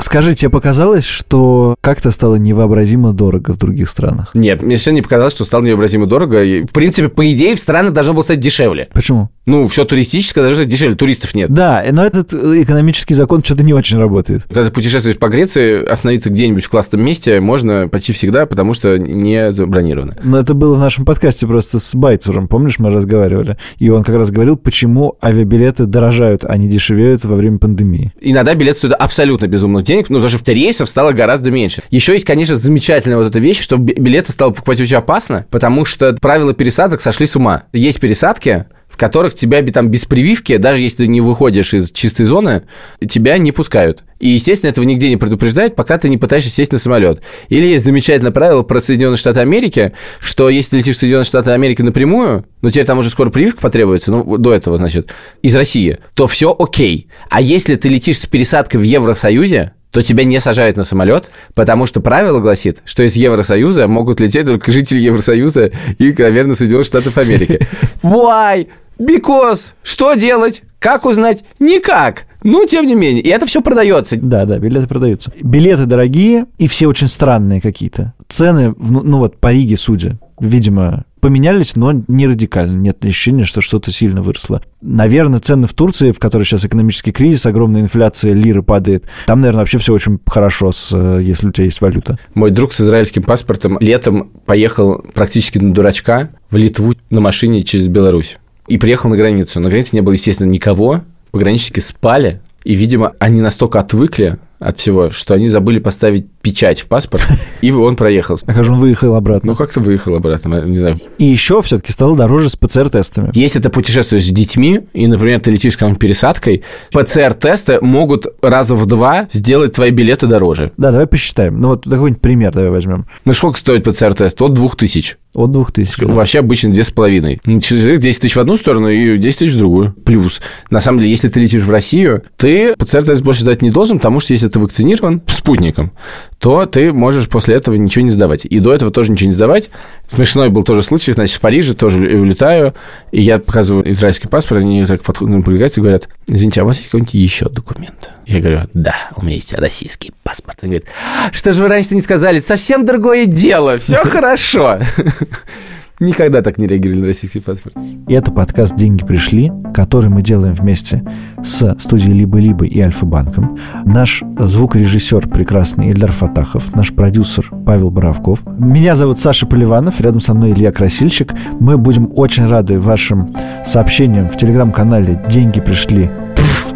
Скажи, тебе показалось, что как-то стало невообразимо дорого в других странах? Нет, мне совершенно не показалось, что стало невообразимо дорого. И, в принципе, по идее, в странах должно было стать дешевле. Почему? Ну, все туристическое стать дешевле, туристов нет. Да, но этот экономический закон что-то не очень работает. Когда ты путешествуешь по Греции, остановиться где-нибудь в классном месте можно почти всегда, потому что не забронировано. Но это было в нашем подкасте просто с Байцуром, помнишь, мы разговаривали? И он как раз говорил, почему авиабилеты дорожают, а не дешевеют во время пандемии. Иногда билет стоит абсолютно безумных денег, ну, даже в рейсов стало гораздо меньше. Еще есть, конечно, замечательная вот эта вещь, что билеты стало покупать очень опасно, потому что правила пересадок сошли с ума. Есть пересадки, которых тебя там без прививки, даже если ты не выходишь из чистой зоны, тебя не пускают. И, естественно, этого нигде не предупреждают, пока ты не пытаешься сесть на самолет. Или есть замечательное правило про Соединенные Штаты Америки, что если летишь в Соединенные Штаты Америки напрямую, ну, тебе там уже скоро прививка потребуется, ну, до этого, значит, из России, то все окей. А если ты летишь с пересадкой в Евросоюзе, то тебя не сажают на самолет, потому что правило гласит, что из Евросоюза могут лететь только жители Евросоюза и, наверное, Соединенных Штатов Америки. [LAUGHS] Why? Because. Что делать? Как узнать? Никак. Ну, тем не менее, и это все продается. Да, да, билеты продаются. Билеты дорогие и все очень странные какие-то. Цены, ну, ну вот по Риге, судя, видимо, поменялись, но не радикально. Нет ощущения, что что-то сильно выросло. Наверное, цены в Турции, в которой сейчас экономический кризис, огромная инфляция, лиры падает, там, наверное, вообще все очень хорошо, с, э, если у тебя есть валюта. Мой друг с израильским паспортом летом поехал практически на дурачка в Литву на машине через Беларусь. И приехал на границу. На границе не было, естественно, никого. Пограничники спали. И, видимо, они настолько отвыкли от всего, что они забыли поставить печать в паспорт, [LAUGHS] и он проехал. А как же он выехал обратно? Ну, как-то выехал обратно, не знаю. И еще все-таки стало дороже с ПЦР-тестами. Если это путешествие с детьми, и, например, ты летишь с пересадкой, ПЦР-тесты могут раза в два сделать твои билеты дороже. Да, давай посчитаем. Ну, вот какой-нибудь пример давай возьмем. Ну, сколько стоит ПЦР-тест? От двух тысяч. От двух тысяч. Вообще обычно две с половиной. 10 тысяч в одну сторону и 10 тысяч в другую. Плюс. На самом деле, если ты летишь в Россию, ты ПЦР-тест больше сдать не должен, потому что если ты вакцинирован спутником, то ты можешь после этого ничего не сдавать. И до этого тоже ничего не сдавать. Смешной был тоже случай, значит, в Париже тоже улетаю, и я показываю израильский паспорт, они так подходят и говорят, извините, а у вас есть какой-нибудь еще документ? Я говорю, да, у меня есть российский паспорт. Они говорят, что же вы раньше не сказали? Совсем другое дело, все [LAUGHS] хорошо. [LAUGHS] Никогда так не реагировали на российский паспорт. И это подкаст «Деньги пришли», который мы делаем вместе с студией «Либо-либо» и Альфа-банком. Наш звукорежиссер прекрасный Ильдар Фатахов, наш продюсер Павел Боровков. Меня зовут Саша Поливанов, рядом со мной Илья Красильщик. Мы будем очень рады вашим сообщениям в телеграм-канале «Деньги пришли»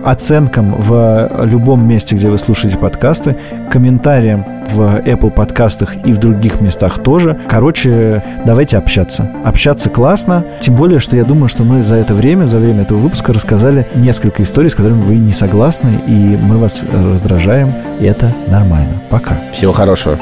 оценкам в любом месте, где вы слушаете подкасты, комментариям в Apple подкастах и в других местах тоже. Короче, давайте общаться. Общаться классно, тем более, что я думаю, что мы за это время, за время этого выпуска рассказали несколько историй, с которыми вы не согласны, и мы вас раздражаем, и это нормально. Пока. Всего хорошего.